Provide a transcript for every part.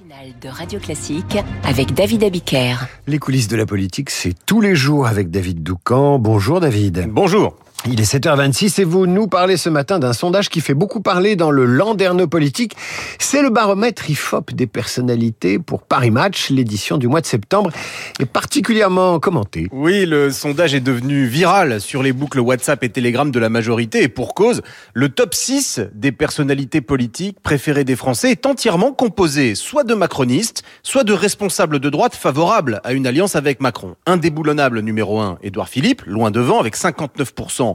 matinale de Radio Classique avec David Abiker. Les coulisses de la politique, c'est tous les jours avec David Doucan. Bonjour David. Bonjour. Il est 7h26 et vous nous parlez ce matin d'un sondage qui fait beaucoup parler dans le landerneau politique. C'est le baromètre IFOP des personnalités pour Paris Match. L'édition du mois de septembre est particulièrement commentée. Oui, le sondage est devenu viral sur les boucles WhatsApp et Telegram de la majorité et pour cause, le top 6 des personnalités politiques préférées des Français est entièrement composé soit de macronistes, soit de responsables de droite favorables à une alliance avec Macron. Indéboulonnable numéro 1, Édouard Philippe, loin devant avec 59%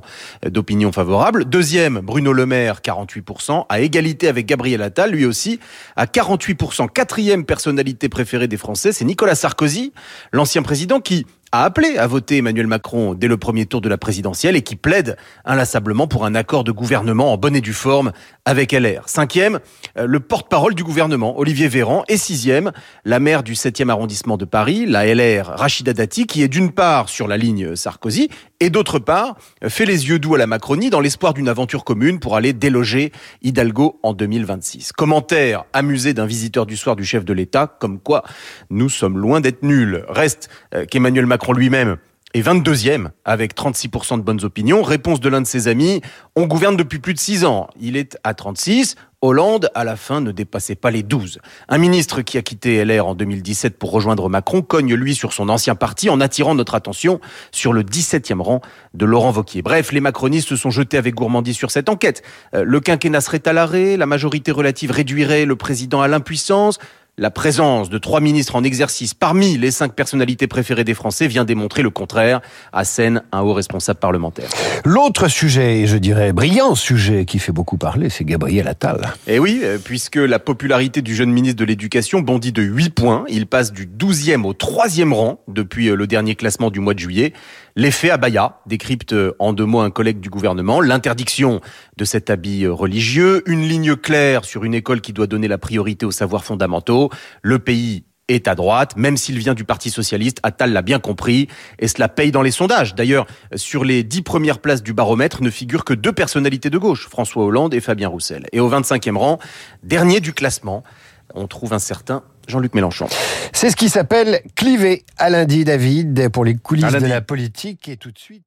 d'opinion favorable. Deuxième, Bruno Le Maire, 48%, à égalité avec Gabriel Attal, lui aussi, à 48%. Quatrième personnalité préférée des Français, c'est Nicolas Sarkozy, l'ancien président qui appelé à voter Emmanuel Macron dès le premier tour de la présidentielle et qui plaide inlassablement pour un accord de gouvernement en bonne et due forme avec LR. Cinquième, euh, le porte-parole du gouvernement, Olivier Véran. Et sixième, la maire du 7e arrondissement de Paris, la LR, Rachida Dati, qui est d'une part sur la ligne Sarkozy et d'autre part fait les yeux doux à la Macronie dans l'espoir d'une aventure commune pour aller déloger Hidalgo en 2026. Commentaire amusé d'un visiteur du soir du chef de l'État, comme quoi nous sommes loin d'être nuls. Reste euh, qu'Emmanuel Macron lui-même est 22e avec 36% de bonnes opinions. Réponse de l'un de ses amis, on gouverne depuis plus de 6 ans. Il est à 36. Hollande, à la fin, ne dépassait pas les 12. Un ministre qui a quitté LR en 2017 pour rejoindre Macron cogne, lui, sur son ancien parti en attirant notre attention sur le 17e rang de Laurent Vauquier. Bref, les macronistes se sont jetés avec gourmandise sur cette enquête. Euh, le quinquennat serait à l'arrêt, la majorité relative réduirait le président à l'impuissance, la présence de trois ministres en exercice parmi les cinq personnalités préférées des Français vient démontrer le contraire, assène un haut responsable parlementaire. L'autre sujet, et je dirais brillant sujet qui fait beaucoup parler, c'est Gabriel Attal. Eh oui, euh, puisque la popularité du jeune ministre de l'Éducation bondit de 8 points, il passe du 12e au 3e rang depuis euh, le dernier classement du mois de juillet. L'effet abaya, décrypte euh, en deux mots un collègue du gouvernement, l'interdiction de cet habit religieux, une ligne claire sur une école qui doit donner la priorité aux savoirs fondamentaux, le pays est à droite, même s'il vient du Parti socialiste, Attal l'a bien compris, et cela paye dans les sondages. D'ailleurs, sur les dix premières places du baromètre ne figurent que deux personnalités de gauche, François Hollande et Fabien Roussel. Et au 25e rang, dernier du classement, on trouve un certain Jean-Luc Mélenchon. C'est ce qui s'appelle cliver à lundi, David, pour les coulisses de la politique, et tout de suite...